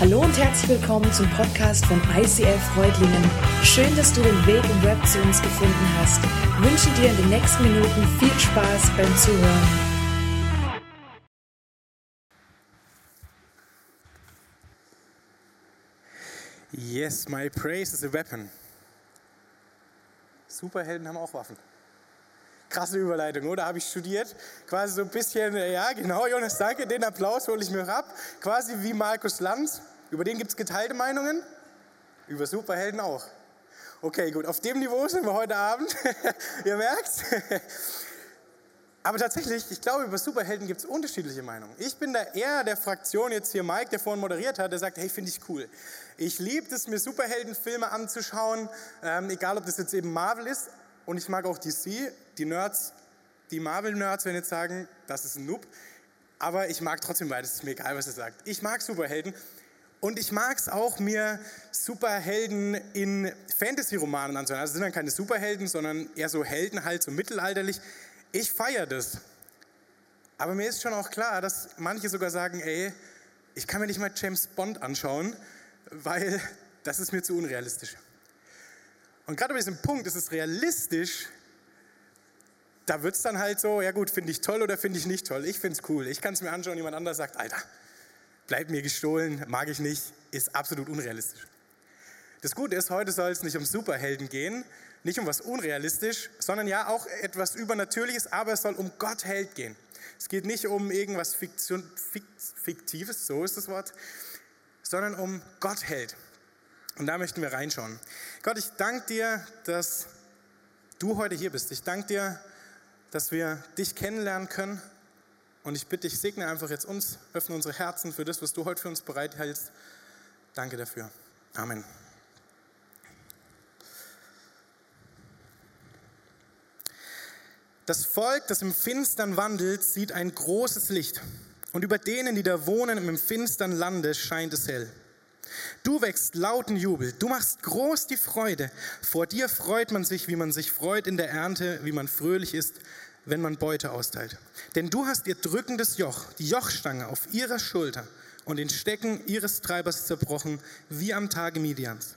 Hallo und herzlich willkommen zum Podcast von ICF Freudlingen. Schön, dass du den Weg im Web zu uns gefunden hast. Ich wünsche dir in den nächsten Minuten viel Spaß beim Zuhören. Yes, my praise is a weapon. Superhelden haben auch Waffen. Krasse Überleitung, oder? Habe ich studiert. Quasi so ein bisschen, äh, ja, genau, Jonas, danke, den Applaus hole ich mir ab. Quasi wie Markus Lanz. Über den gibt es geteilte Meinungen. Über Superhelden auch. Okay, gut, auf dem Niveau sind wir heute Abend. Ihr merkt Aber tatsächlich, ich glaube, über Superhelden gibt es unterschiedliche Meinungen. Ich bin da eher der Fraktion, jetzt hier Mike, der vorhin moderiert hat, der sagt, hey, finde ich cool. Ich liebe es, mir Superheldenfilme anzuschauen, ähm, egal ob das jetzt eben Marvel ist, und ich mag auch DC. Die Nerds, die Marvel-Nerds werden jetzt sagen, das ist ein Noob. Aber ich mag trotzdem beides, ist mir egal, was er sagt. Ich mag Superhelden. Und ich mag es auch, mir Superhelden in Fantasy-Romanen anzuhören. Also sind dann keine Superhelden, sondern eher so Helden halt, so mittelalterlich. Ich feiere das. Aber mir ist schon auch klar, dass manche sogar sagen, ey, ich kann mir nicht mal James Bond anschauen, weil das ist mir zu unrealistisch. Und gerade bei diesem Punkt ist es realistisch, da wird es dann halt so, ja gut, finde ich toll oder finde ich nicht toll. Ich finde es cool. Ich kann es mir anschauen, jemand anderes sagt, Alter, bleibt mir gestohlen, mag ich nicht, ist absolut unrealistisch. Das Gute ist, heute soll es nicht um Superhelden gehen, nicht um was unrealistisch, sondern ja auch etwas Übernatürliches, aber es soll um Gott Held gehen. Es geht nicht um irgendwas Fiktion, Fiktives, so ist das Wort, sondern um Gott Held. Und da möchten wir reinschauen. Gott, ich danke dir, dass du heute hier bist. Ich danke dir, dass wir dich kennenlernen können. Und ich bitte dich, segne einfach jetzt uns, öffne unsere Herzen für das, was du heute für uns bereithältst. Danke dafür. Amen. Das Volk, das im Finstern wandelt, sieht ein großes Licht. Und über denen, die da wohnen im finstern Lande, scheint es hell. Du wächst lauten Jubel, du machst groß die Freude. Vor dir freut man sich, wie man sich freut in der Ernte, wie man fröhlich ist, wenn man Beute austeilt. Denn du hast ihr drückendes Joch, die Jochstange auf ihrer Schulter und den Stecken ihres Treibers zerbrochen, wie am Tage Midians.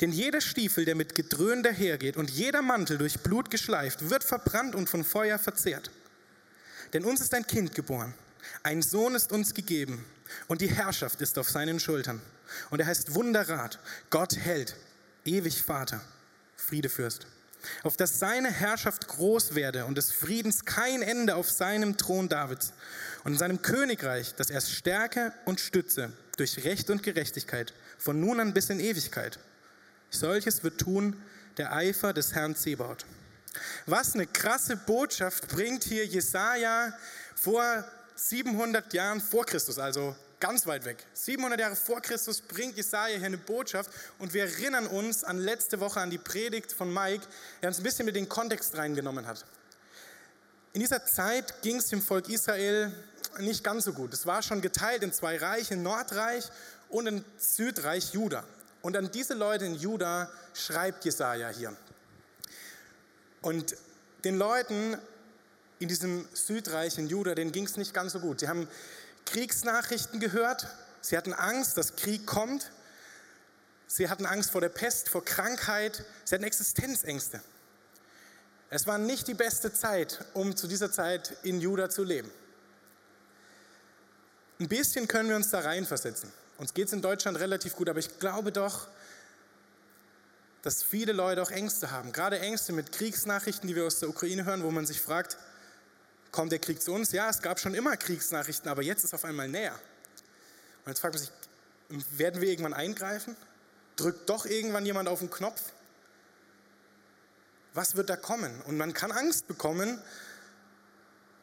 Denn jeder Stiefel, der mit Gedröhn dahergeht und jeder Mantel durch Blut geschleift, wird verbrannt und von Feuer verzehrt. Denn uns ist ein Kind geboren, ein Sohn ist uns gegeben und die Herrschaft ist auf seinen Schultern. Und er heißt Wunderrat, Gott hält, ewig Vater, Friedefürst. Auf dass seine Herrschaft groß werde und des Friedens kein Ende auf seinem Thron Davids und in seinem Königreich, dass er Stärke und Stütze durch Recht und Gerechtigkeit von nun an bis in Ewigkeit. Solches wird tun der Eifer des Herrn Zebaut. Was eine krasse Botschaft bringt hier Jesaja vor 700 Jahren vor Christus, also ganz weit weg. 700 Jahre vor Christus bringt Jesaja hier eine Botschaft und wir erinnern uns an letzte Woche an die Predigt von Mike, der uns ein bisschen mit den Kontext reingenommen hat. In dieser Zeit ging es dem Volk Israel nicht ganz so gut. Es war schon geteilt in zwei Reiche, Nordreich und in Südreich Juda. Und an diese Leute in Juda schreibt Jesaja hier. Und den Leuten in diesem Südreich in Juda, denen ging es nicht ganz so gut. Sie haben Kriegsnachrichten gehört. Sie hatten Angst, dass Krieg kommt. Sie hatten Angst vor der Pest, vor Krankheit. Sie hatten Existenzängste. Es war nicht die beste Zeit, um zu dieser Zeit in Juda zu leben. Ein bisschen können wir uns da reinversetzen. Uns geht es in Deutschland relativ gut, aber ich glaube doch, dass viele Leute auch Ängste haben. Gerade Ängste mit Kriegsnachrichten, die wir aus der Ukraine hören, wo man sich fragt, kommt der Krieg zu uns? Ja, es gab schon immer Kriegsnachrichten, aber jetzt ist auf einmal näher. Und jetzt fragt man sich, werden wir irgendwann eingreifen? Drückt doch irgendwann jemand auf den Knopf? Was wird da kommen? Und man kann Angst bekommen.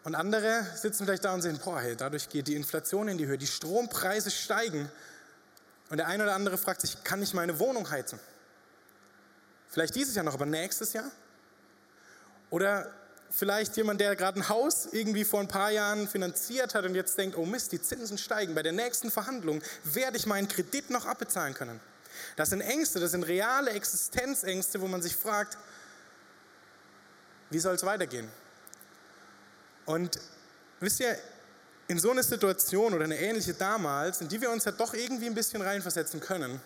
Und andere sitzen vielleicht da und sehen, boah, hey, dadurch geht die Inflation in die Höhe, die Strompreise steigen. Und der eine oder andere fragt sich, kann ich meine Wohnung heizen? Vielleicht dieses Jahr noch, aber nächstes Jahr? Oder vielleicht jemand, der gerade ein Haus irgendwie vor ein paar Jahren finanziert hat und jetzt denkt, oh Mist, die Zinsen steigen. Bei der nächsten Verhandlung werde ich meinen Kredit noch abbezahlen können. Das sind Ängste, das sind reale Existenzängste, wo man sich fragt, wie soll es weitergehen? Und wisst ihr, in so eine Situation oder eine ähnliche damals, in die wir uns ja doch irgendwie ein bisschen reinversetzen können,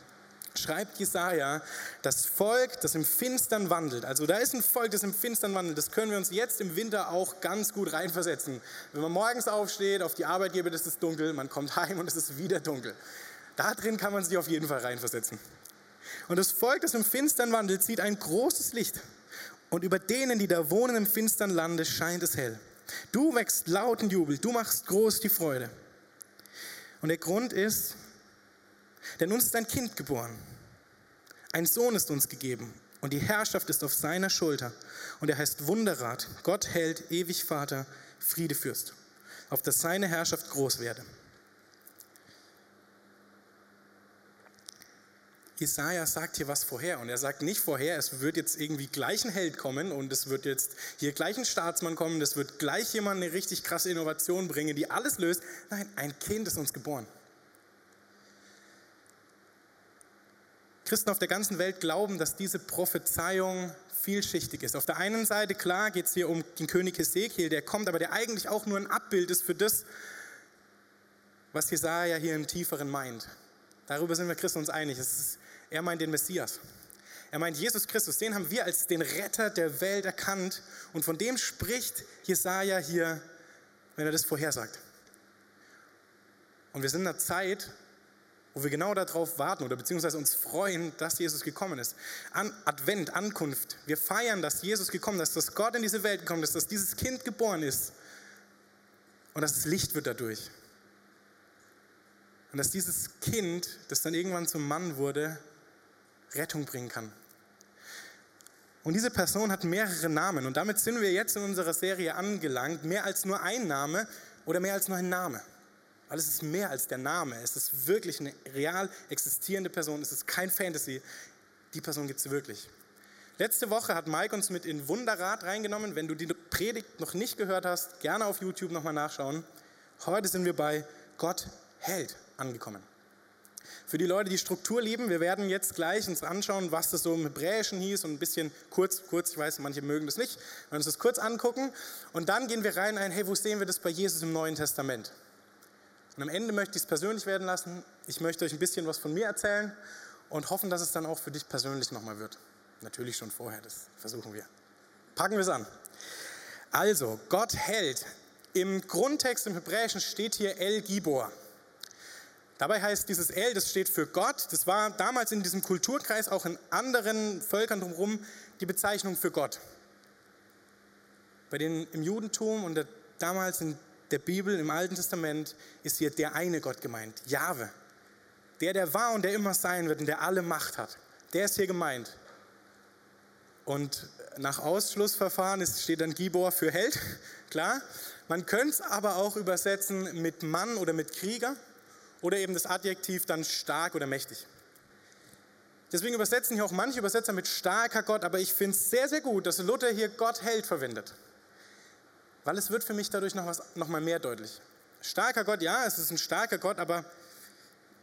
schreibt Jesaja, das Volk, das im Finstern wandelt. Also da ist ein Volk, das im Finstern wandelt. Das können wir uns jetzt im Winter auch ganz gut reinversetzen. Wenn man morgens aufsteht, auf die Arbeit geht, ist es dunkel, man kommt heim und es ist wieder dunkel. Da drin kann man sich auf jeden Fall reinversetzen. Und das Volk, das im Finstern wandelt, sieht ein großes Licht. Und über denen, die da wohnen im finstern Lande, scheint es hell. Du wächst lauten Jubel, du machst groß die Freude. Und der Grund ist, denn uns ist ein Kind geboren. Ein Sohn ist uns gegeben und die Herrschaft ist auf seiner Schulter. Und er heißt Wunderrat, Gott hält, ewig Vater, Friedefürst, auf dass seine Herrschaft groß werde. Jesaja sagt hier was vorher und er sagt nicht vorher, es wird jetzt irgendwie gleich ein Held kommen und es wird jetzt hier gleich ein Staatsmann kommen, es wird gleich jemand eine richtig krasse Innovation bringen, die alles löst. Nein, ein Kind ist uns geboren. Christen auf der ganzen Welt glauben, dass diese Prophezeiung vielschichtig ist. Auf der einen Seite, klar, geht es hier um den König Hesekiel, der kommt, aber der eigentlich auch nur ein Abbild ist für das, was Jesaja hier im Tieferen meint. Darüber sind wir Christen uns einig. Ist, er meint den Messias. Er meint Jesus Christus, den haben wir als den Retter der Welt erkannt und von dem spricht Jesaja hier, wenn er das vorhersagt. Und wir sind in einer Zeit, wo wir genau darauf warten oder beziehungsweise uns freuen, dass Jesus gekommen ist. An Advent, Ankunft. Wir feiern, dass Jesus gekommen ist, dass Gott in diese Welt gekommen ist, dass dieses Kind geboren ist und dass es Licht wird dadurch. Und dass dieses Kind, das dann irgendwann zum Mann wurde, Rettung bringen kann. Und diese Person hat mehrere Namen und damit sind wir jetzt in unserer Serie angelangt, mehr als nur ein Name oder mehr als nur ein Name. Weil es ist mehr als der Name. Es ist wirklich eine real existierende Person. Es ist kein Fantasy. Die Person gibt es wirklich. Letzte Woche hat Mike uns mit in Wunderrat reingenommen. Wenn du die Predigt noch nicht gehört hast, gerne auf YouTube nochmal nachschauen. Heute sind wir bei Gott hält angekommen. Für die Leute, die Struktur lieben, wir werden jetzt gleich uns anschauen, was das so im Hebräischen hieß und ein bisschen kurz, kurz, ich weiß, manche mögen das nicht, wir werden uns das kurz angucken und dann gehen wir rein ein, hey, wo sehen wir das bei Jesus im Neuen Testament? Und am Ende möchte ich es persönlich werden lassen. Ich möchte euch ein bisschen was von mir erzählen und hoffen, dass es dann auch für dich persönlich nochmal wird. Natürlich schon vorher, das versuchen wir. Packen wir es an. Also, Gott hält. Im Grundtext im Hebräischen steht hier El Gibor. Dabei heißt dieses El, das steht für Gott. Das war damals in diesem Kulturkreis auch in anderen Völkern drumherum die Bezeichnung für Gott. Bei den im Judentum und der, damals in der Bibel im Alten Testament ist hier der eine Gott gemeint, Jahwe. Der, der war und der immer sein wird und der alle Macht hat. Der ist hier gemeint. Und nach Ausschlussverfahren steht dann Gibor für Held, klar. Man könnte es aber auch übersetzen mit Mann oder mit Krieger oder eben das Adjektiv dann stark oder mächtig. Deswegen übersetzen hier auch manche Übersetzer mit starker Gott, aber ich finde es sehr, sehr gut, dass Luther hier Gott Held verwendet. Weil es wird für mich dadurch noch, was, noch mal mehr deutlich. Starker Gott, ja, es ist ein starker Gott, aber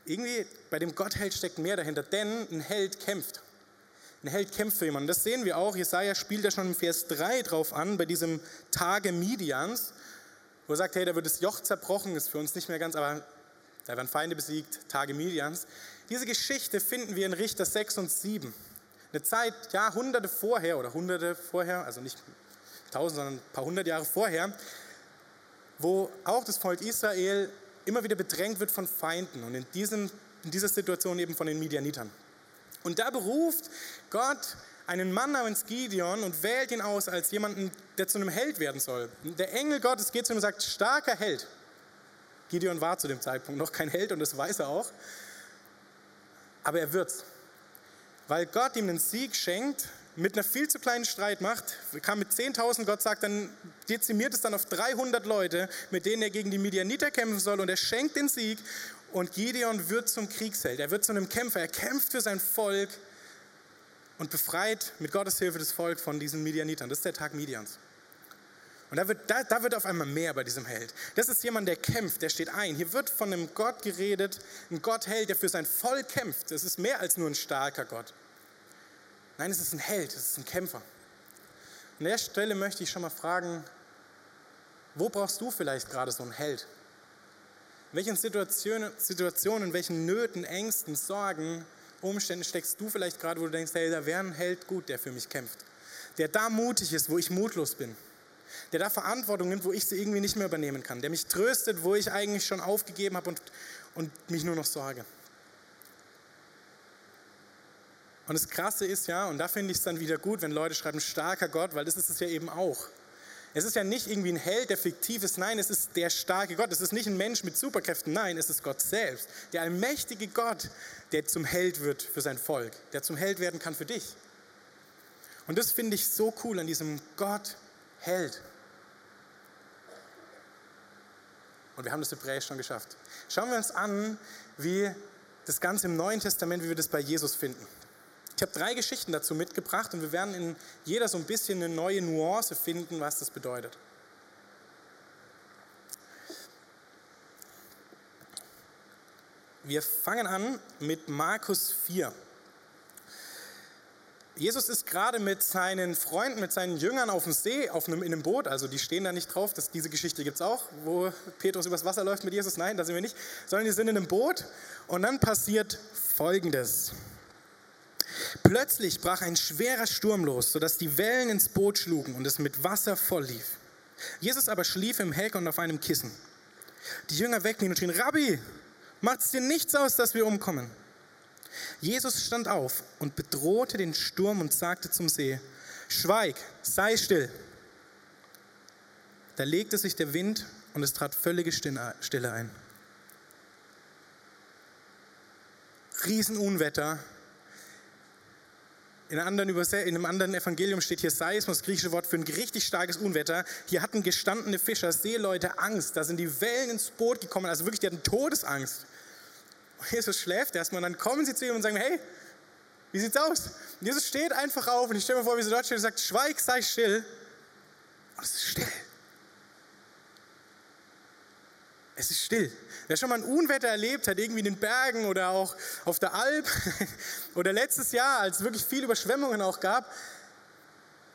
irgendwie bei dem Gottheld steckt mehr dahinter, denn ein Held kämpft. Ein Held kämpft für jemanden. Das sehen wir auch. Jesaja spielt ja schon im Vers 3 drauf an, bei diesem Tage Midians, wo er sagt: Hey, da wird das Joch zerbrochen, ist für uns nicht mehr ganz, aber da werden Feinde besiegt, Tage Midians. Diese Geschichte finden wir in Richter 6 und 7. Eine Zeit, Jahrhunderte vorher oder Hunderte vorher, also nicht tausend, sondern ein paar hundert Jahre vorher, wo auch das Volk Israel immer wieder bedrängt wird von Feinden und in, diesem, in dieser Situation eben von den Midianitern. Und da beruft Gott einen Mann namens Gideon und wählt ihn aus als jemanden, der zu einem Held werden soll. Der Engel Gottes geht zu ihm und sagt, starker Held. Gideon war zu dem Zeitpunkt noch kein Held und das weiß er auch. Aber er wird's. Weil Gott ihm einen Sieg schenkt mit einer viel zu kleinen Streitmacht, kam mit 10.000, Gott sagt, dann dezimiert es dann auf 300 Leute, mit denen er gegen die Midianiter kämpfen soll und er schenkt den Sieg und Gideon wird zum Kriegsheld, er wird zu einem Kämpfer, er kämpft für sein Volk und befreit mit Gottes Hilfe das Volk von diesen Midianitern. Das ist der Tag Midians. Und da wird, da, da wird auf einmal mehr bei diesem Held. Das ist jemand, der kämpft, der steht ein. Hier wird von einem Gott geredet, ein Gottheld, der für sein Volk kämpft. Das ist mehr als nur ein starker Gott. Nein, es ist ein Held, es ist ein Kämpfer. An der Stelle möchte ich schon mal fragen, wo brauchst du vielleicht gerade so einen Held? In welchen Situationen, Situationen, in welchen Nöten, Ängsten, Sorgen, Umständen steckst du vielleicht gerade, wo du denkst, hey, da wäre ein Held gut, der für mich kämpft. Der da mutig ist, wo ich mutlos bin. Der da Verantwortung nimmt, wo ich sie irgendwie nicht mehr übernehmen kann. Der mich tröstet, wo ich eigentlich schon aufgegeben habe und, und mich nur noch sorge. Und das Krasse ist ja, und da finde ich es dann wieder gut, wenn Leute schreiben, starker Gott, weil das ist es ja eben auch. Es ist ja nicht irgendwie ein Held, der fiktiv ist, nein, es ist der starke Gott. Es ist nicht ein Mensch mit Superkräften, nein, es ist Gott selbst. Der allmächtige Gott, der zum Held wird für sein Volk, der zum Held werden kann für dich. Und das finde ich so cool an diesem Gott Held. Und wir haben das Hebräisch schon geschafft. Schauen wir uns an, wie das Ganze im Neuen Testament, wie wir das bei Jesus finden. Ich habe drei Geschichten dazu mitgebracht und wir werden in jeder so ein bisschen eine neue Nuance finden, was das bedeutet. Wir fangen an mit Markus 4. Jesus ist gerade mit seinen Freunden, mit seinen Jüngern auf dem See, auf einem, in einem Boot, also die stehen da nicht drauf, das, diese Geschichte gibt es auch, wo Petrus übers Wasser läuft mit Jesus, nein, da sind wir nicht, sondern die sind in einem Boot und dann passiert Folgendes. Plötzlich brach ein schwerer Sturm los, sodass die Wellen ins Boot schlugen und es mit Wasser voll lief. Jesus aber schlief im Heck und auf einem Kissen. Die Jünger weckten ihn und schrien, Rabbi, macht es dir nichts aus, dass wir umkommen? Jesus stand auf und bedrohte den Sturm und sagte zum See, Schweig, sei still. Da legte sich der Wind und es trat völlige Stille ein. Riesenunwetter, in, in, einem anderen Evangelium steht hier Seismus, das griechische Wort für ein richtig starkes Unwetter. Hier hatten gestandene Fischer, Seeleute Angst. Da sind die Wellen ins Boot gekommen. Also wirklich, die hatten Todesangst. Und Jesus schläft erstmal und dann kommen sie zu ihm und sagen, hey, wie sieht's aus? Und Jesus steht einfach auf und ich stelle mir vor, wie sie dort steht und sagt, schweig, sei still. Und es ist still. Es ist still. Wer schon mal ein Unwetter erlebt hat, irgendwie in den Bergen oder auch auf der Alp oder letztes Jahr, als es wirklich viele Überschwemmungen auch gab,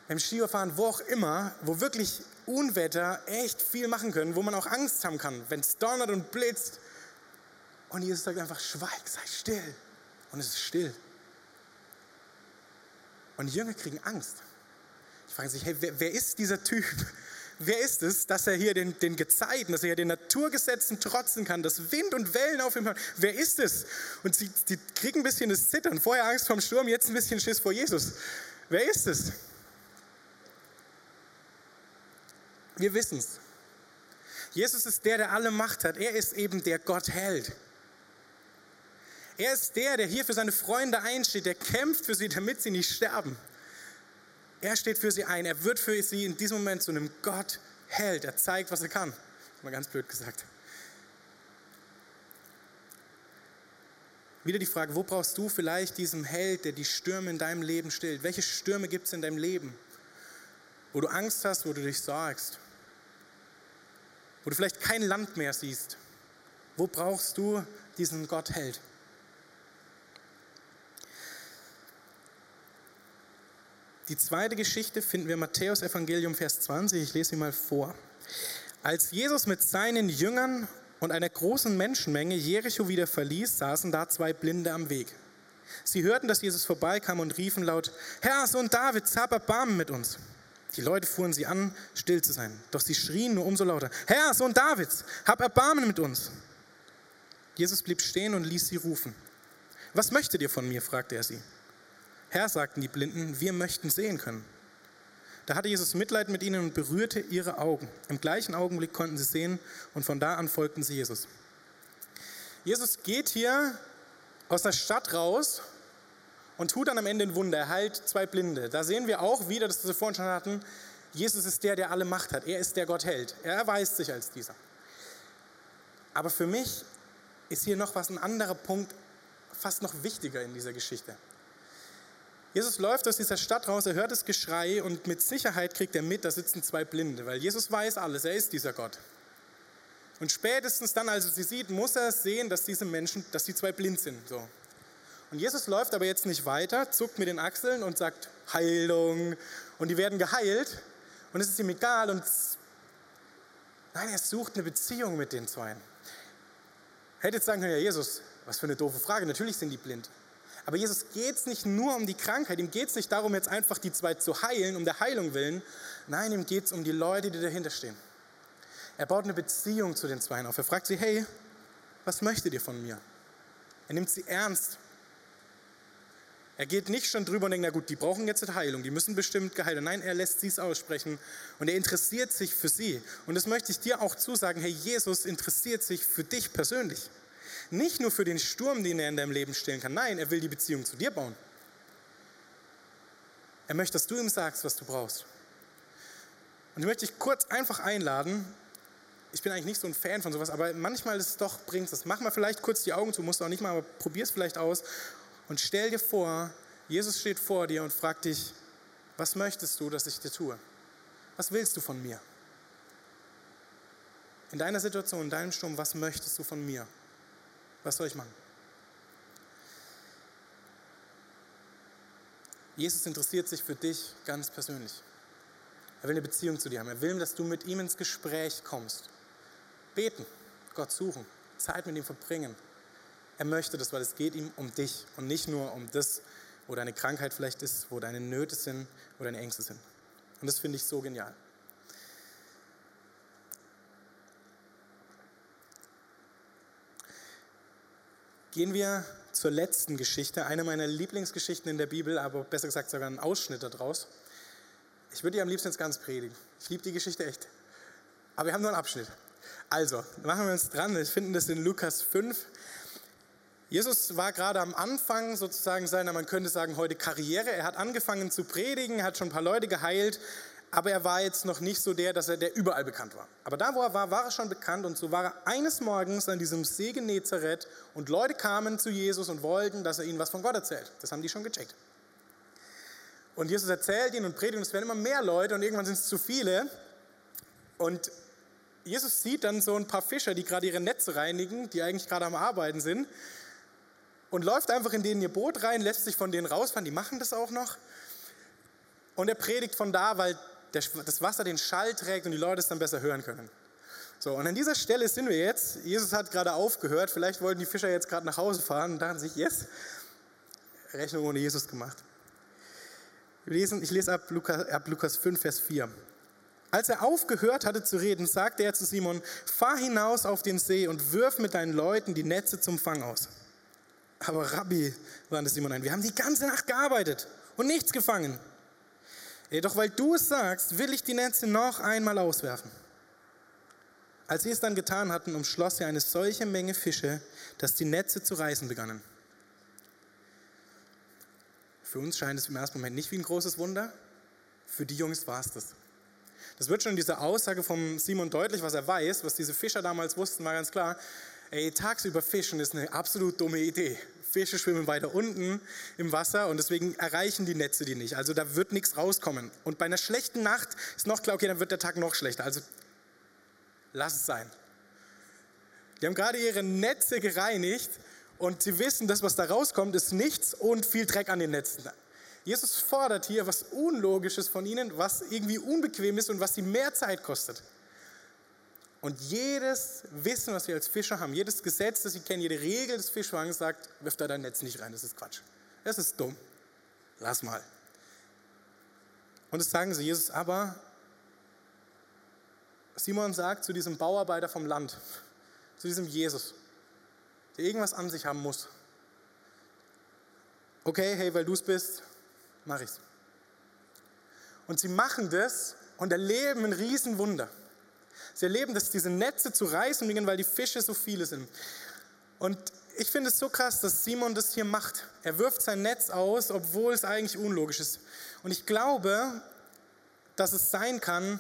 beim Skifahren, wo auch immer, wo wirklich Unwetter echt viel machen können, wo man auch Angst haben kann, wenn es donnert und blitzt. Und Jesus sagt einfach, schweig, sei still. Und es ist still. Und die Jünger kriegen Angst. Die fragen sich, hey, wer, wer ist dieser Typ? Wer ist es, dass er hier den, den Gezeiten, dass er hier den Naturgesetzen trotzen kann, dass Wind und Wellen auf ihm hören? Wer ist es? Und sie, sie kriegen ein bisschen das Zittern. Vorher Angst vorm Sturm, jetzt ein bisschen Schiss vor Jesus. Wer ist es? Wir wissen es. Jesus ist der, der alle Macht hat. Er ist eben der Gott hält. Er ist der, der hier für seine Freunde einsteht, der kämpft für sie, damit sie nicht sterben. Er steht für sie ein. Er wird für sie in diesem Moment zu einem Gott Held. Er zeigt, was er kann. Mal ganz blöd gesagt. Wieder die Frage, wo brauchst du vielleicht diesen Held, der die Stürme in deinem Leben stillt? Welche Stürme gibt es in deinem Leben? Wo du Angst hast, wo du dich sorgst? Wo du vielleicht kein Land mehr siehst? Wo brauchst du diesen Gott Held? Die zweite Geschichte finden wir im Matthäus Evangelium Vers 20. Ich lese sie mal vor. Als Jesus mit seinen Jüngern und einer großen Menschenmenge Jericho wieder verließ, saßen da zwei Blinde am Weg. Sie hörten, dass Jesus vorbeikam und riefen laut, Herr, Sohn Davids, hab Erbarmen mit uns. Die Leute fuhren sie an, still zu sein. Doch sie schrien nur umso lauter, Herr, Sohn Davids, hab Erbarmen mit uns. Jesus blieb stehen und ließ sie rufen. Was möchtet ihr von mir? fragte er sie. Herr, sagten die Blinden, wir möchten sehen können. Da hatte Jesus Mitleid mit ihnen und berührte ihre Augen. Im gleichen Augenblick konnten sie sehen und von da an folgten sie Jesus. Jesus geht hier aus der Stadt raus und tut dann am Ende ein Wunder. Er heilt zwei Blinde. Da sehen wir auch wieder, das wir vorhin schon hatten, Jesus ist der, der alle Macht hat. Er ist der Gott hält. Er erweist sich als dieser. Aber für mich ist hier noch was ein anderer Punkt, fast noch wichtiger in dieser Geschichte. Jesus läuft aus dieser Stadt raus, er hört das Geschrei und mit Sicherheit kriegt er mit, da sitzen zwei Blinde, weil Jesus weiß alles, er ist dieser Gott. Und spätestens dann, als er sie sieht, muss er sehen, dass diese Menschen, dass die zwei blind sind. So. Und Jesus läuft aber jetzt nicht weiter, zuckt mit den Achseln und sagt Heilung und die werden geheilt und es ist ihm egal und nein, er sucht eine Beziehung mit den zwei. Hätte jetzt sagen können, ja Jesus, was für eine doofe Frage, natürlich sind die blind. Aber Jesus geht es nicht nur um die Krankheit, ihm geht es nicht darum, jetzt einfach die zwei zu heilen, um der Heilung willen. Nein, ihm geht es um die Leute, die dahinter stehen. Er baut eine Beziehung zu den Zweien auf. Er fragt sie, hey, was möchtet ihr von mir? Er nimmt sie ernst. Er geht nicht schon drüber und denkt, na gut, die brauchen jetzt eine Heilung, die müssen bestimmt geheilt werden. Nein, er lässt sie es aussprechen und er interessiert sich für sie. Und das möchte ich dir auch zusagen, hey, Jesus interessiert sich für dich persönlich. Nicht nur für den Sturm, den er in deinem Leben stellen kann. Nein, er will die Beziehung zu dir bauen. Er möchte, dass du ihm sagst, was du brauchst. Und ich möchte dich kurz einfach einladen. Ich bin eigentlich nicht so ein Fan von sowas, aber manchmal ist es doch, bringt es. Mach mal vielleicht kurz die Augen zu, musst du auch nicht mal, aber probier es vielleicht aus und stell dir vor, Jesus steht vor dir und fragt dich, was möchtest du, dass ich dir tue? Was willst du von mir? In deiner Situation, in deinem Sturm, was möchtest du von mir? Was soll ich machen? Jesus interessiert sich für dich ganz persönlich. Er will eine Beziehung zu dir haben. Er will, dass du mit ihm ins Gespräch kommst. Beten, Gott suchen, Zeit mit ihm verbringen. Er möchte das, weil es geht ihm um dich und nicht nur um das, wo deine Krankheit vielleicht ist, wo deine Nöte sind, wo deine Ängste sind. Und das finde ich so genial. Gehen wir zur letzten Geschichte, eine meiner Lieblingsgeschichten in der Bibel, aber besser gesagt sogar ein Ausschnitt daraus. Ich würde die am liebsten jetzt ganz predigen. Ich liebe die Geschichte echt. Aber wir haben nur einen Abschnitt. Also, machen wir uns dran. Wir finden das in Lukas 5. Jesus war gerade am Anfang sozusagen seiner, man könnte sagen, heute Karriere. Er hat angefangen zu predigen, hat schon ein paar Leute geheilt, aber er war jetzt noch nicht so der, dass er der überall bekannt war. Aber da, wo er war, war er schon bekannt und so war er eines Morgens an diesem See Genezareth und Leute kamen zu Jesus und wollten, dass er ihnen was von Gott erzählt. Das haben die schon gecheckt. Und Jesus erzählt ihnen und predigt und es werden immer mehr Leute und irgendwann sind es zu viele. Und Jesus sieht dann so ein paar Fischer, die gerade ihre Netze reinigen, die eigentlich gerade am Arbeiten sind und läuft einfach in denen ihr Boot rein, lässt sich von denen rausfahren, die machen das auch noch. Und er predigt von da, weil das Wasser den Schall trägt und die Leute es dann besser hören können. So, und an dieser Stelle sind wir jetzt. Jesus hat gerade aufgehört. Vielleicht wollten die Fischer jetzt gerade nach Hause fahren und dachten sich, yes, Rechnung ohne Jesus gemacht. lesen, ich lese ab Lukas, ab Lukas 5, Vers 4. Als er aufgehört hatte zu reden, sagte er zu Simon, fahr hinaus auf den See und wirf mit deinen Leuten die Netze zum Fang aus. Aber Rabbi, wandte Simon ein, wir haben die ganze Nacht gearbeitet und nichts gefangen. Jedoch weil du es sagst, will ich die Netze noch einmal auswerfen. Als sie es dann getan hatten, umschloss er eine solche Menge Fische, dass die Netze zu reißen begannen. Für uns scheint es im ersten Moment nicht wie ein großes Wunder. Für die Jungs war es das. Das wird schon in dieser Aussage von Simon deutlich, was er weiß, was diese Fischer damals wussten, war ganz klar. Ey, tagsüber fischen ist eine absolut dumme Idee. Fische schwimmen weiter unten im Wasser und deswegen erreichen die Netze die nicht. Also da wird nichts rauskommen. Und bei einer schlechten Nacht ist noch klar, okay, dann wird der Tag noch schlechter. Also lass es sein. Die haben gerade ihre Netze gereinigt und sie wissen, das, was da rauskommt, ist nichts und viel Dreck an den Netzen. Jesus fordert hier was Unlogisches von ihnen, was irgendwie unbequem ist und was sie mehr Zeit kostet. Und jedes Wissen, was wir als Fischer haben, jedes Gesetz, das sie kennen, jede Regel des Fischfangs sagt, wirf da dein Netz nicht rein, das ist Quatsch. Das ist dumm. Lass mal. Und das sagen sie Jesus, aber Simon sagt zu diesem Bauarbeiter vom Land, zu diesem Jesus, der irgendwas an sich haben muss. Okay, hey, weil du es bist, mach ich's. Und sie machen das und erleben ein Riesenwunder. Sie erleben, dass diese Netze zu reißen beginnen, weil die Fische so viele sind. Und ich finde es so krass, dass Simon das hier macht. Er wirft sein Netz aus, obwohl es eigentlich unlogisch ist. Und ich glaube, dass es sein kann,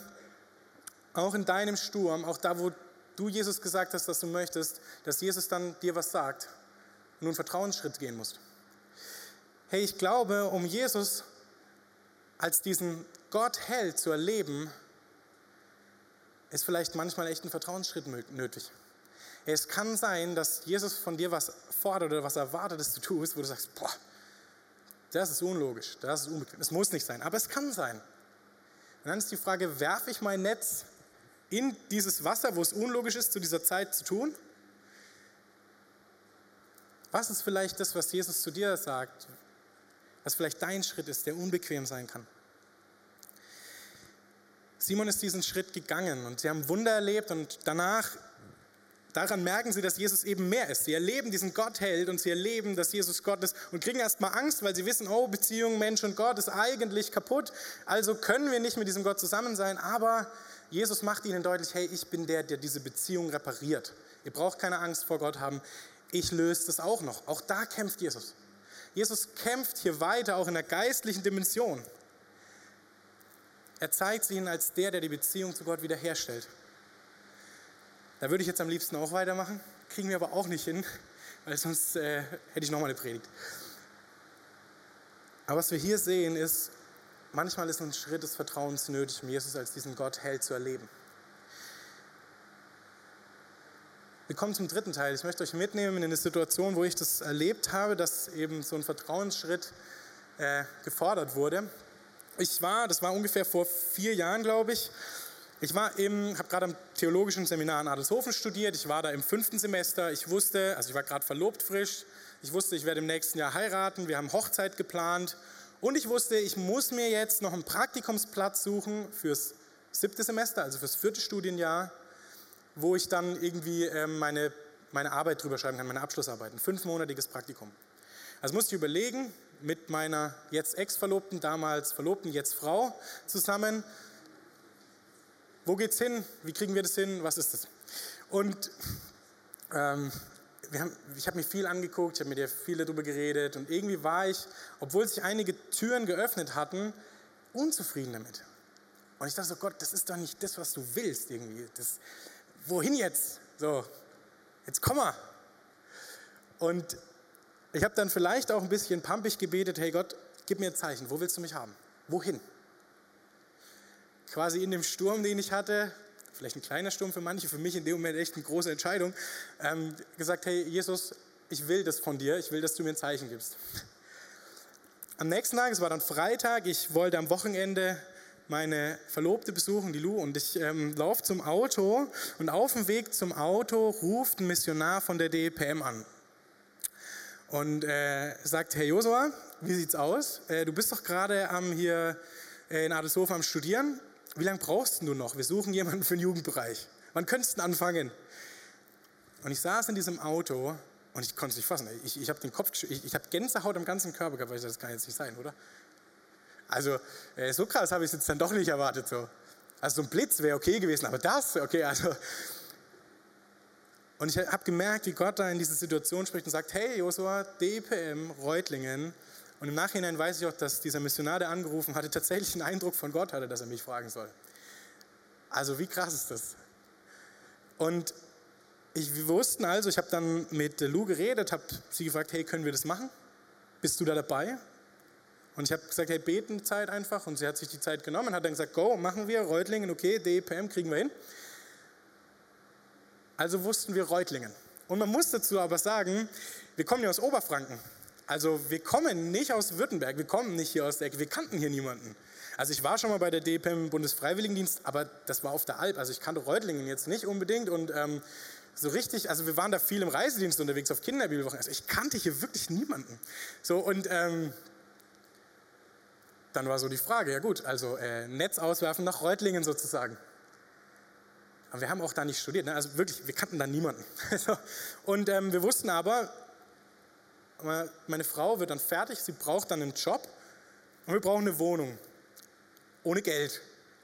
auch in deinem Sturm, auch da, wo du Jesus gesagt hast, dass du möchtest, dass Jesus dann dir was sagt und du einen Vertrauensschritt gehen musst. Hey, ich glaube, um Jesus als diesen Gott hell zu erleben, ist vielleicht manchmal echt ein Vertrauensschritt nötig. Es kann sein, dass Jesus von dir was fordert oder was erwartet, dass du tust, wo du sagst, boah, das ist unlogisch, das ist unbequem. Es muss nicht sein, aber es kann sein. Und dann ist die Frage, werfe ich mein Netz in dieses Wasser, wo es unlogisch ist, zu dieser Zeit zu tun? Was ist vielleicht das, was Jesus zu dir sagt, was vielleicht dein Schritt ist, der unbequem sein kann? Simon ist diesen Schritt gegangen und sie haben Wunder erlebt und danach, daran merken sie, dass Jesus eben mehr ist. Sie erleben diesen Gottheld und sie erleben, dass Jesus Gott ist und kriegen erstmal Angst, weil sie wissen, oh, Beziehung Mensch und Gott ist eigentlich kaputt, also können wir nicht mit diesem Gott zusammen sein, aber Jesus macht ihnen deutlich, hey, ich bin der, der diese Beziehung repariert. Ihr braucht keine Angst vor Gott haben, ich löse das auch noch. Auch da kämpft Jesus. Jesus kämpft hier weiter, auch in der geistlichen Dimension. Er zeigt sich ihnen als der, der die Beziehung zu Gott wiederherstellt. Da würde ich jetzt am liebsten auch weitermachen, kriegen wir aber auch nicht hin, weil sonst äh, hätte ich nochmal eine Predigt. Aber was wir hier sehen ist, manchmal ist ein Schritt des Vertrauens nötig, um Jesus als diesen Gott hell zu erleben. Wir kommen zum dritten Teil. Ich möchte euch mitnehmen in eine Situation, wo ich das erlebt habe, dass eben so ein Vertrauensschritt äh, gefordert wurde. Ich war, das war ungefähr vor vier Jahren, glaube ich, ich war im, habe gerade am theologischen Seminar in Adelshofen studiert. Ich war da im fünften Semester. Ich wusste, also ich war gerade verlobt frisch. Ich wusste, ich werde im nächsten Jahr heiraten. Wir haben Hochzeit geplant. Und ich wusste, ich muss mir jetzt noch einen Praktikumsplatz suchen fürs siebte Semester, also fürs vierte Studienjahr wo ich dann irgendwie ähm, meine, meine Arbeit drüber schreiben kann, meine Abschlussarbeit, ein fünfmonatiges Praktikum. Also musste ich überlegen, mit meiner jetzt Ex-Verlobten, damals Verlobten, jetzt Frau zusammen, wo geht's hin, wie kriegen wir das hin, was ist das? Und ähm, haben, ich habe mir viel angeguckt, ich habe mit ihr viel darüber geredet und irgendwie war ich, obwohl sich einige Türen geöffnet hatten, unzufrieden damit. Und ich dachte so, Gott, das ist doch nicht das, was du willst irgendwie. Das, wohin jetzt? So, jetzt komm mal. Und ich habe dann vielleicht auch ein bisschen pampig gebetet, hey Gott, gib mir ein Zeichen, wo willst du mich haben? Wohin? Quasi in dem Sturm, den ich hatte, vielleicht ein kleiner Sturm für manche, für mich in dem Moment echt eine große Entscheidung, ähm, gesagt, hey Jesus, ich will das von dir, ich will, dass du mir ein Zeichen gibst. Am nächsten Tag, es war dann Freitag, ich wollte am Wochenende meine Verlobte besuchen, die Lu, und ich ähm, laufe zum Auto und auf dem Weg zum Auto ruft ein Missionar von der DEPM an und äh, sagt, Herr Josua, wie sieht's aus? Äh, du bist doch gerade am hier äh, in Adelshof am Studieren. Wie lange brauchst du noch? Wir suchen jemanden für den Jugendbereich. Wann könntest du anfangen? Und ich saß in diesem Auto und ich konnte es nicht fassen. Ich, ich habe den Kopf, ich, ich habe Gänsehaut am ganzen Körper gehabt, weil ich das kann jetzt nicht sein, oder? Also äh, so krass habe ich es jetzt dann doch nicht erwartet. So. Also so ein Blitz wäre okay gewesen, aber das, okay, also. Und ich habe gemerkt, wie Gott da in diese Situation spricht und sagt, hey Josua, DPM, Reutlingen. Und im Nachhinein weiß ich auch, dass dieser Missionar, der angerufen hatte, tatsächlich einen Eindruck von Gott hatte, dass er mich fragen soll. Also wie krass ist das? Und ich, wir wussten also, ich habe dann mit Lou geredet, habe sie gefragt, hey, können wir das machen? Bist du da dabei? Und ich habe gesagt, hey, beten Zeit einfach. Und sie hat sich die Zeit genommen, hat dann gesagt, go, machen wir, Reutlingen, okay, DPM kriegen wir hin. Also wussten wir Reutlingen. Und man muss dazu aber sagen, wir kommen ja aus Oberfranken. Also wir kommen nicht aus Württemberg, wir kommen nicht hier aus der Ecke, wir kannten hier niemanden. Also ich war schon mal bei der DPM Bundesfreiwilligendienst, aber das war auf der Alp. Also ich kannte Reutlingen jetzt nicht unbedingt und ähm, so richtig, also wir waren da viel im Reisedienst unterwegs auf Kinderbibelwochen. Also ich kannte hier wirklich niemanden. So und ähm, dann war so die Frage, ja gut, also äh, Netz auswerfen nach Reutlingen sozusagen. Aber wir haben auch da nicht studiert, ne? also wirklich, wir kannten da niemanden. und ähm, wir wussten aber, meine Frau wird dann fertig, sie braucht dann einen Job und wir brauchen eine Wohnung. Ohne Geld.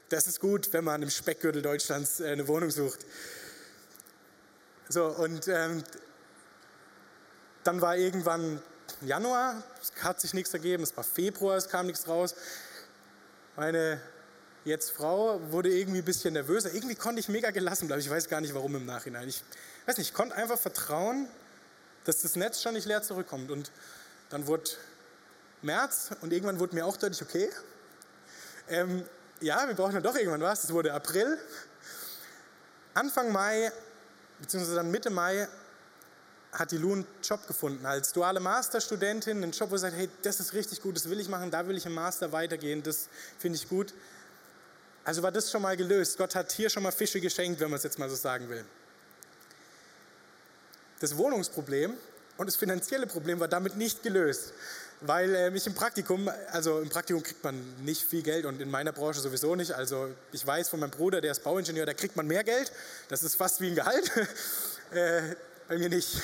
Das ist gut, wenn man im Speckgürtel Deutschlands äh, eine Wohnung sucht. So, und ähm, dann war irgendwann Januar, es hat sich nichts ergeben, es war Februar, es kam nichts raus. Meine jetzt Frau wurde irgendwie ein bisschen nervöser. Irgendwie konnte ich mega gelassen bleiben. Ich weiß gar nicht, warum im Nachhinein. Ich weiß nicht, ich konnte einfach vertrauen, dass das Netz schon nicht leer zurückkommt. Und dann wurde März und irgendwann wurde mir auch deutlich, okay, ähm, ja, wir brauchen dann doch irgendwann was. Es wurde April. Anfang Mai, beziehungsweise dann Mitte Mai, hat die Lu einen Job gefunden als duale Masterstudentin, einen Job, wo sie sagt, hey, das ist richtig gut, das will ich machen, da will ich im Master weitergehen, das finde ich gut. Also war das schon mal gelöst. Gott hat hier schon mal Fische geschenkt, wenn man es jetzt mal so sagen will. Das Wohnungsproblem Und das finanzielle Problem war damit nicht gelöst, weil äh, mich im Praktikum, also im Praktikum kriegt man nicht viel Geld und in meiner Branche sowieso nicht. Also ich weiß von meinem Bruder, der ist Bauingenieur, da kriegt man mehr Geld. Das ist fast wie ein Gehalt. äh, bei mir nicht.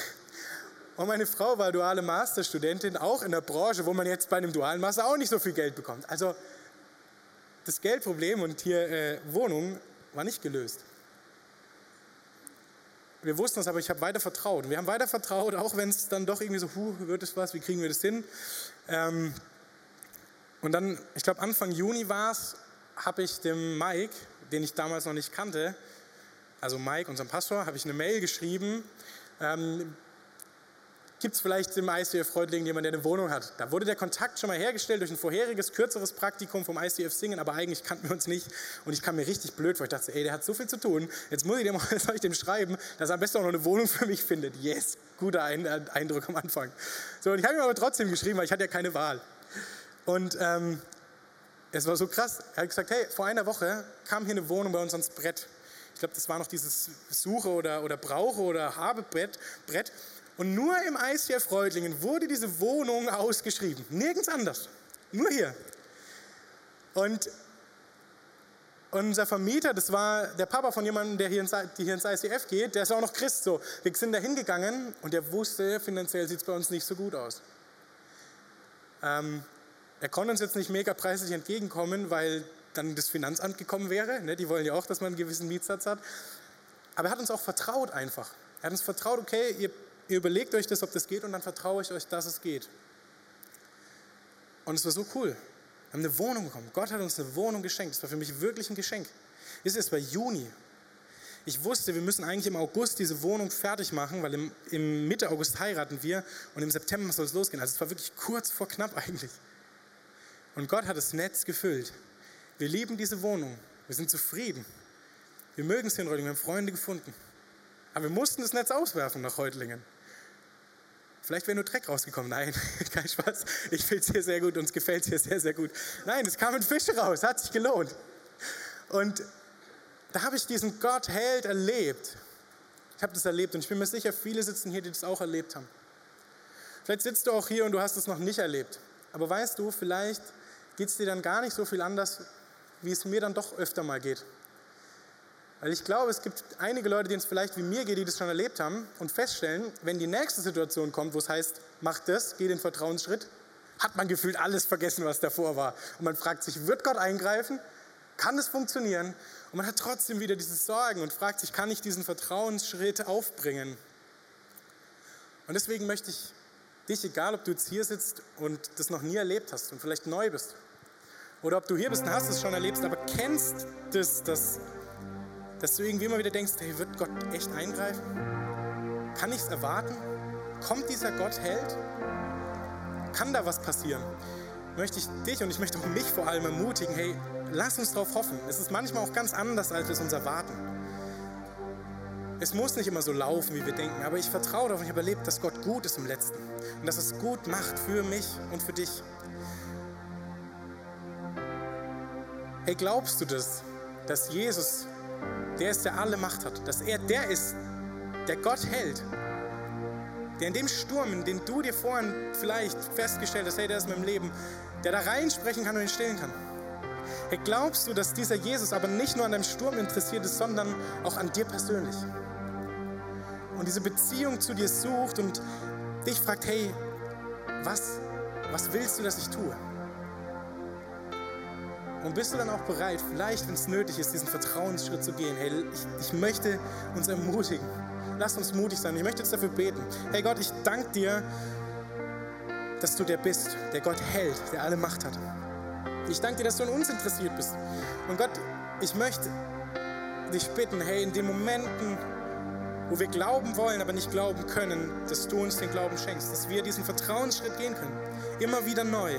Und meine Frau war duale Masterstudentin, auch in der Branche, wo man jetzt bei einem dualen Master auch nicht so viel Geld bekommt. Also das Geldproblem und hier äh, Wohnung war nicht gelöst. Wir wussten es, aber ich habe weiter vertraut. Wir haben weiter vertraut, auch wenn es dann doch irgendwie so, huh, wird es was, wie kriegen wir das hin? Ähm, und dann, ich glaube Anfang Juni war es, habe ich dem Mike, den ich damals noch nicht kannte, also Mike, unserem Pastor, habe ich eine Mail geschrieben, ähm, Gibt es vielleicht im ICF Freudlingen jemanden, der eine Wohnung hat? Da wurde der Kontakt schon mal hergestellt durch ein vorheriges, kürzeres Praktikum vom ICF Singen, aber eigentlich kannten wir uns nicht. Und ich kam mir richtig blöd vor. Ich dachte, ey, der hat so viel zu tun. Jetzt muss ich dem, soll ich dem schreiben, dass er am besten auch noch eine Wohnung für mich findet. Yes, guter Eindruck am Anfang. So, und ich habe ihm aber trotzdem geschrieben, weil ich hatte ja keine Wahl. Und ähm, es war so krass. Er hat gesagt, hey, vor einer Woche kam hier eine Wohnung bei uns ans Brett. Ich glaube, das war noch dieses Suche oder, oder Brauche oder Habe-Brett. Brett. Und nur im ICF Reutlingen wurde diese Wohnung ausgeschrieben. Nirgends anders. Nur hier. Und unser Vermieter, das war der Papa von jemandem, der hier ins, die hier ins ICF geht, der ist auch noch Christ. So. Wir sind da hingegangen und der wusste, finanziell sieht es bei uns nicht so gut aus. Ähm, er konnte uns jetzt nicht mega preislich entgegenkommen, weil dann das Finanzamt gekommen wäre. Ne? Die wollen ja auch, dass man einen gewissen Mietsatz hat. Aber er hat uns auch vertraut einfach. Er hat uns vertraut, okay, ihr Ihr überlegt euch das, ob das geht und dann vertraue ich euch, dass es geht. Und es war so cool. Wir haben eine Wohnung bekommen. Gott hat uns eine Wohnung geschenkt. Das war für mich wirklich ein Geschenk. Ist es war Juni. Ich wusste, wir müssen eigentlich im August diese Wohnung fertig machen, weil im, im Mitte August heiraten wir und im September soll es losgehen. Also es war wirklich kurz vor knapp eigentlich. Und Gott hat das Netz gefüllt. Wir lieben diese Wohnung. Wir sind zufrieden. Wir mögen es hier in Reutlingen. Wir haben Freunde gefunden. Aber wir mussten das Netz auswerfen nach Reutlingen. Vielleicht wäre nur Dreck rausgekommen. Nein, kein Spaß. Ich finde es hier sehr gut, gefällt es hier sehr, sehr gut. Nein, es kamen Fische raus, hat sich gelohnt. Und da habe ich diesen Gott Held erlebt. Ich habe das erlebt und ich bin mir sicher, viele sitzen hier, die das auch erlebt haben. Vielleicht sitzt du auch hier und du hast es noch nicht erlebt. Aber weißt du, vielleicht geht es dir dann gar nicht so viel anders, wie es mir dann doch öfter mal geht. Weil ich glaube, es gibt einige Leute, denen es vielleicht wie mir geht, die das schon erlebt haben und feststellen, wenn die nächste Situation kommt, wo es heißt, mach das, geh den Vertrauensschritt, hat man gefühlt alles vergessen, was davor war. Und man fragt sich, wird Gott eingreifen? Kann es funktionieren? Und man hat trotzdem wieder diese Sorgen und fragt sich, kann ich diesen Vertrauensschritt aufbringen? Und deswegen möchte ich dich, egal ob du jetzt hier sitzt und das noch nie erlebt hast und vielleicht neu bist, oder ob du hier bist und hast es schon erlebt, aber kennst das, dass dass du irgendwie immer wieder denkst, hey, wird Gott echt eingreifen? Kann ich es erwarten? Kommt dieser Gott Held? Kann da was passieren? Möchte ich dich und ich möchte auch mich vor allem ermutigen, hey, lass uns darauf hoffen. Es ist manchmal auch ganz anders, als wir es uns erwarten. Es muss nicht immer so laufen, wie wir denken, aber ich vertraue darauf und ich habe erlebt, dass Gott gut ist im Letzten und dass es gut macht für mich und für dich. Hey, glaubst du das, dass Jesus der ist, der alle Macht hat, dass er der ist, der Gott hält, der in dem Sturm, den du dir vorhin vielleicht festgestellt hast, hey, der ist in meinem Leben, der da reinsprechen kann und ihn stillen kann. Hey, glaubst du, dass dieser Jesus aber nicht nur an deinem Sturm interessiert ist, sondern auch an dir persönlich? Und diese Beziehung zu dir sucht und dich fragt, hey, was, was willst du, dass ich tue? Und bist du dann auch bereit, vielleicht, wenn es nötig ist, diesen Vertrauensschritt zu gehen? Hey, ich, ich möchte uns ermutigen. Lass uns mutig sein. Ich möchte jetzt dafür beten. Hey Gott, ich danke dir, dass du der bist, der Gott hält, der alle Macht hat. Ich danke dir, dass du an uns interessiert bist. Und Gott, ich möchte dich bitten, hey, in den Momenten, wo wir glauben wollen, aber nicht glauben können, dass du uns den Glauben schenkst, dass wir diesen Vertrauensschritt gehen können. Immer wieder neu.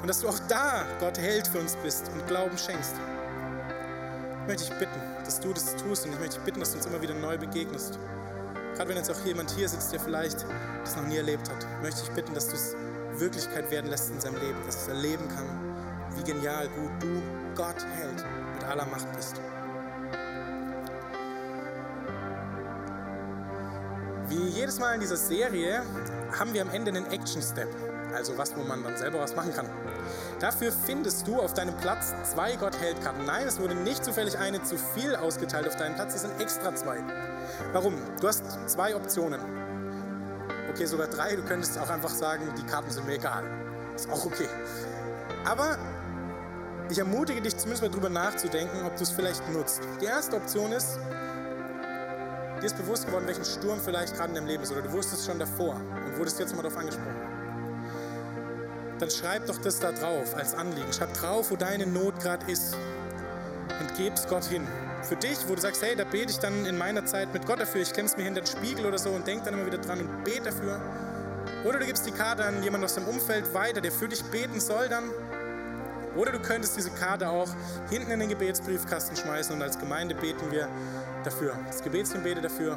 Und dass du auch da, Gott, Held für uns bist und Glauben schenkst. Ich möchte dich bitten, dass du das tust und ich möchte dich bitten, dass du uns immer wieder neu begegnest. Gerade wenn jetzt auch jemand hier sitzt, der vielleicht das noch nie erlebt hat, möchte ich bitten, dass du es Wirklichkeit werden lässt in seinem Leben, dass es erleben kann, wie genial gut du, Gott, Held, mit aller Macht bist. Wie jedes Mal in dieser Serie haben wir am Ende einen Action-Step, also was, wo man dann selber was machen kann. Dafür findest du auf deinem Platz zwei Gott-Held-Karten. Nein, es wurde nicht zufällig eine zu viel ausgeteilt auf deinem Platz, es sind extra zwei. Warum? Du hast zwei Optionen. Okay, sogar drei. Du könntest auch einfach sagen, die Karten sind mir egal. Ist auch okay. Aber ich ermutige dich zumindest mal drüber nachzudenken, ob du es vielleicht nutzt. Die erste Option ist, dir ist bewusst geworden, welchen Sturm vielleicht gerade in deinem Leben ist oder du wusstest schon davor und wurdest jetzt mal darauf angesprochen. Dann schreib doch das da drauf als Anliegen. Schreib drauf, wo deine Not gerade ist und gib es Gott hin. Für dich, wo du sagst, hey, da bete ich dann in meiner Zeit mit Gott dafür, ich es mir hinter den Spiegel oder so und denk dann immer wieder dran und bete dafür. Oder du gibst die Karte an jemanden aus dem Umfeld weiter, der für dich beten soll dann. Oder du könntest diese Karte auch hinten in den Gebetsbriefkasten schmeißen und als Gemeinde beten wir dafür. Das Gebetsteam betet dafür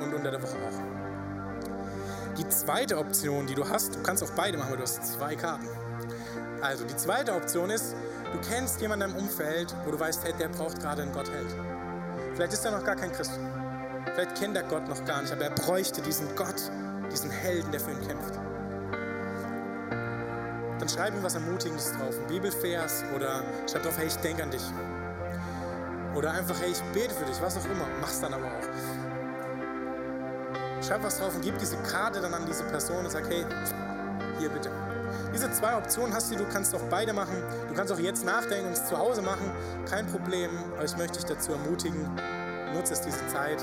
und unter der Woche auch. Die zweite Option, die du hast, du kannst auch beide machen, weil du hast zwei Karten. Also die zweite Option ist, du kennst jemanden im Umfeld, wo du weißt, hey, der braucht gerade einen Gottheld. Vielleicht ist er noch gar kein Christ. Vielleicht kennt er Gott noch gar nicht, aber er bräuchte diesen Gott, diesen Helden, der für ihn kämpft. Dann schreib ihm was Ermutigendes drauf, ein Bibelvers oder schreib drauf, hey, ich denke an dich. Oder einfach, hey, ich bete für dich, was auch immer. Mach's dann aber auch. Schreib was drauf und gib diese Karte dann an diese Person und sag, hey, hier bitte. Diese zwei Optionen hast du, du kannst auch beide machen. Du kannst auch jetzt nachdenken und es zu Hause machen. Kein Problem, aber ich möchte dich dazu ermutigen, nutze es diese Zeit.